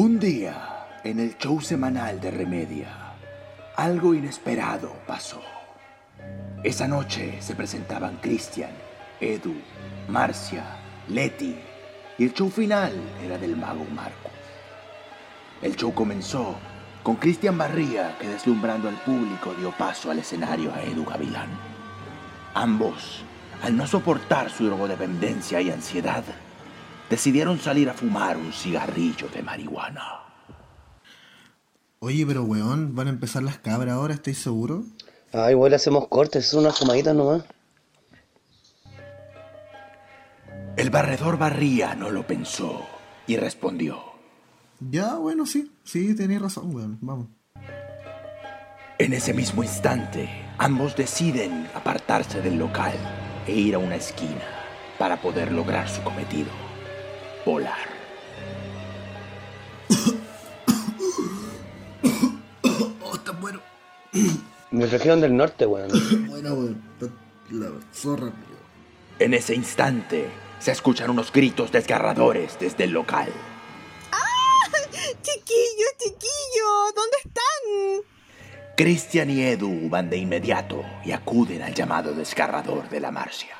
Un día, en el show semanal de Remedia, algo inesperado pasó. Esa noche se presentaban Christian, Edu, Marcia, Leti y el show final era del mago Marcos. El show comenzó con Cristian Barría que deslumbrando al público dio paso al escenario a Edu Gavilán. Ambos, al no soportar su drogodependencia y ansiedad, decidieron salir a fumar un cigarrillo de marihuana. Oye, pero weón, ¿van a empezar las cabras ahora? ¿Estáis seguros? Ah, igual hacemos cortes, son unas fumaditas nomás. El barredor Barría no lo pensó y respondió. Ya, bueno, sí, sí, tenéis razón, weón, vamos. En ese mismo instante, ambos deciden apartarse del local e ir a una esquina para poder lograr su cometido, volar. Oh, está bueno. Mi región del norte, weón. Bueno, weón, la zorra, En ese instante, se escuchan unos gritos desgarradores desde el local. Chiquillos, chiquillos, ¿dónde están? Cristian y Edu van de inmediato y acuden al llamado desgarrador de la Marcia.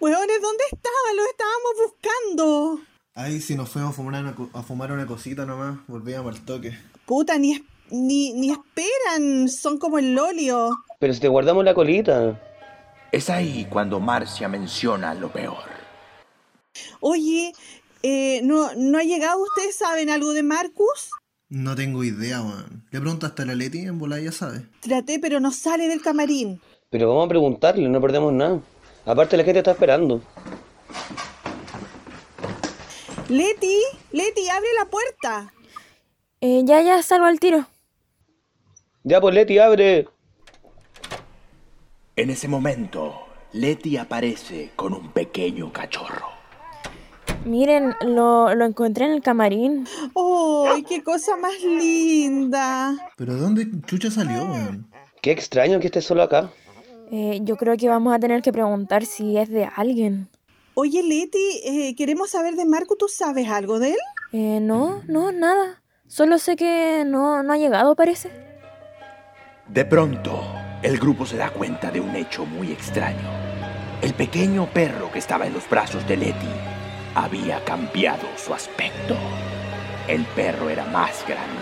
Weones, ¿dónde estaban? Los estábamos buscando. Ay, si nos fuimos a fumar una, a fumar una cosita nomás, volvíamos al toque. Puta, ni, es- ni, ni esperan, son como el lolio. Pero si te guardamos la colita. Es ahí cuando Marcia menciona lo peor. Oye, eh, ¿no, ¿no ha llegado? ¿Ustedes saben algo de Marcus? No tengo idea, weón. Le preguntaste a la Leti, en bola ya sabe. Traté, pero no sale del camarín. Pero vamos a preguntarle, no perdemos nada. Aparte la gente está esperando. Leti, Leti, abre la puerta. Eh, ya, ya, salgo al tiro. Ya pues Leti, abre. En ese momento, Leti aparece con un pequeño cachorro. Miren, lo, lo encontré en el camarín. ¡Ay, qué cosa más linda! Pero ¿de dónde chucha salió? Qué extraño que esté solo acá. Eh, yo creo que vamos a tener que preguntar si es de alguien. Oye, Leti, eh, queremos saber de Marcus. ¿Tú sabes algo de él? Eh, no, no, nada. Solo sé que no, no ha llegado, parece. De pronto, el grupo se da cuenta de un hecho muy extraño. El pequeño perro que estaba en los brazos de Leti había cambiado su aspecto. El perro era más grande.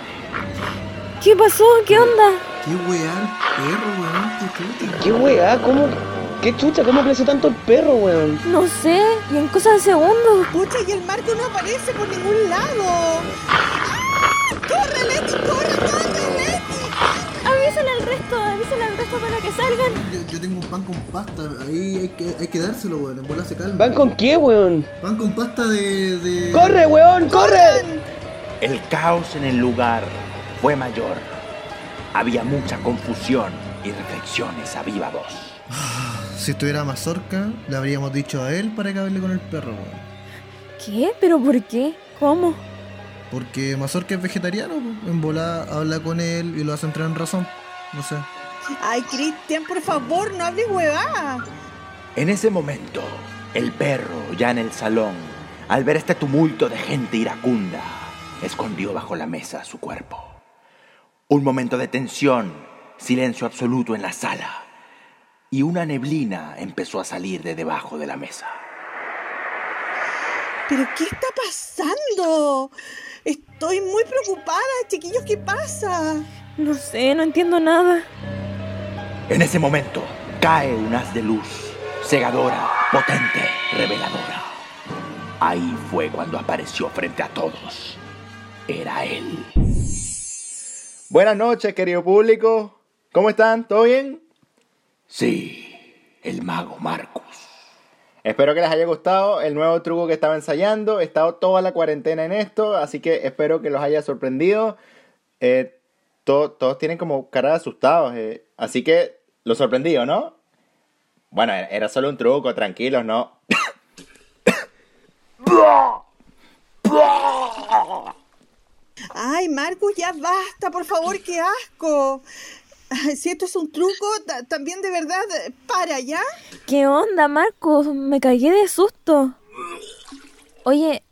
¿Qué pasó? ¿Qué onda? ¿Qué weá perro, weón? ¿Qué weá? ¿Cómo? ¿Qué chucha? ¿Cómo creció tanto el perro, weón? No sé, y en cosa de segundos. Pucha, y el Marco no aparece por ningún lado. ¡Ah! ¡Corre, Leti! ¡Corre, corre, Leti! Avísale al resto, avísale al resto para que salgan. Yo, yo tengo un pan con pasta, ahí hay que, hay que dárselo, weón. En bola se calma. ¿Van con qué, weón? Pan con pasta de. de... ¡Corre, weón! ¡Corre! El caos en el lugar fue mayor. Había mucha confusión y reflexiones a viva voz. Si estuviera Mazorca, le habríamos dicho a él para que hable con el perro, weón. ¿Qué? ¿Pero por qué? ¿Cómo? Porque Mazorca es vegetariano, en bola habla con él y lo hace entrar en razón. No sé. Ay, Cristian, por favor, no hables huevada. En ese momento, el perro, ya en el salón, al ver este tumulto de gente iracunda, escondió bajo la mesa su cuerpo. Un momento de tensión, silencio absoluto en la sala, y una neblina empezó a salir de debajo de la mesa. ¿Pero qué está pasando? Estoy muy preocupada, chiquillos, ¿qué pasa? No sé, no entiendo nada. En ese momento, cae un haz de luz, cegadora, potente, reveladora. Ahí fue cuando apareció frente a todos. Era él. Buenas noches, querido público. ¿Cómo están? ¿Todo bien? Sí, el mago Marcus. Espero que les haya gustado el nuevo truco que estaba ensayando. He estado toda la cuarentena en esto, así que espero que los haya sorprendido. Eh, to- todos tienen como cara de asustados, eh, así que lo sorprendido, ¿no? Bueno, era- era solo un truco, tranquilos, ¿no? Ay, Marcus, ya basta, por favor, qué asco. Si esto es un truco, ta- también de verdad, para ya. ¿Qué onda, Marcos? Me cagué de susto. Oye,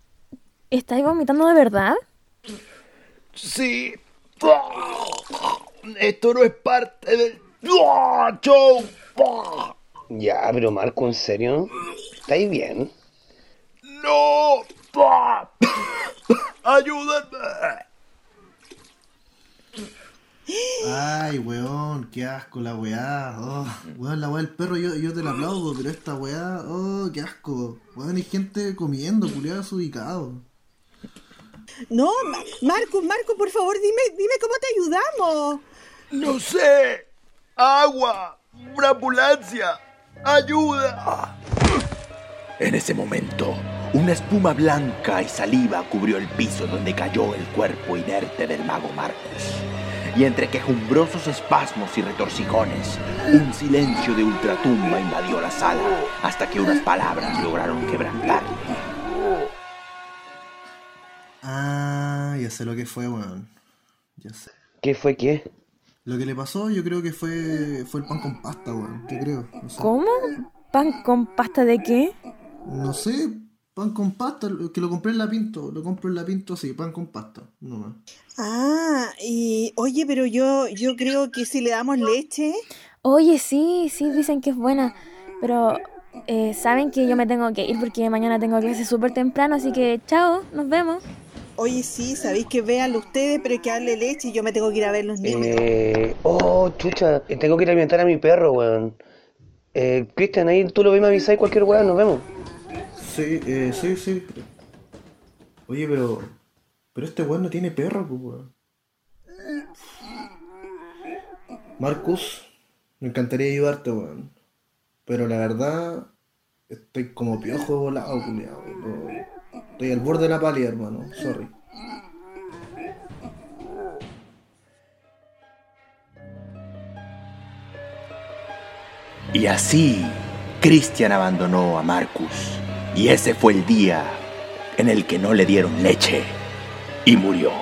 ¿estáis vomitando de verdad? Sí. Esto no es parte del show. Ya, pero Marco, ¿en serio? ¿Estáis bien? No. Ayúdame. Ay, weón, qué asco la weá. Oh, weón, la weá del perro yo, yo te la aplaudo, pero esta weá, oh, qué asco. Weón, hay gente comiendo, culiados ubicados. No, Ma- Marcos, Marcos, por favor, dime, dime cómo te ayudamos. No sé. Agua. Una ambulancia. Ayuda. En ese momento, una espuma blanca y saliva cubrió el piso donde cayó el cuerpo inerte del mago Marcus. Y entre quejumbrosos espasmos y retorcijones, un silencio de ultratumba invadió la sala hasta que unas palabras lograron quebrantarle. Ah, ya sé lo que fue, weón. Ya sé. ¿Qué fue qué? Lo que le pasó, yo creo que fue, fue el pan con pasta, weón. ¿Qué creo? No sé. ¿Cómo? ¿Pan con pasta de qué? No sé, pan con pasta, que lo compré en la Pinto. Lo compro en la Pinto, sí, pan con pasta. No más. Ah, y oye, pero yo, yo creo que si le damos leche. Oye, sí, sí, dicen que es buena. Pero eh, saben que yo me tengo que ir porque mañana tengo clase súper temprano, así que chao, nos vemos. Oye, sí, sabéis que véanlo ustedes, pero que darle leche y yo me tengo que ir a ver los niños. Eh, oh, chucha, tengo que ir a alimentar a mi perro, weón. Eh, Cristian, ahí tú lo ves, me avisáis cualquier weón, nos vemos. Sí, eh, sí, sí. Oye, pero. Pero este weón no tiene perro, pues, weón. Marcus, me encantaría ayudarte, weón. Pero la verdad, estoy como piojo volado, culiao. No- Estoy al borde de la pálida, hermano. Sorry. Y así, Christian abandonó a Marcus. Y ese fue el día en el que no le dieron leche y murió.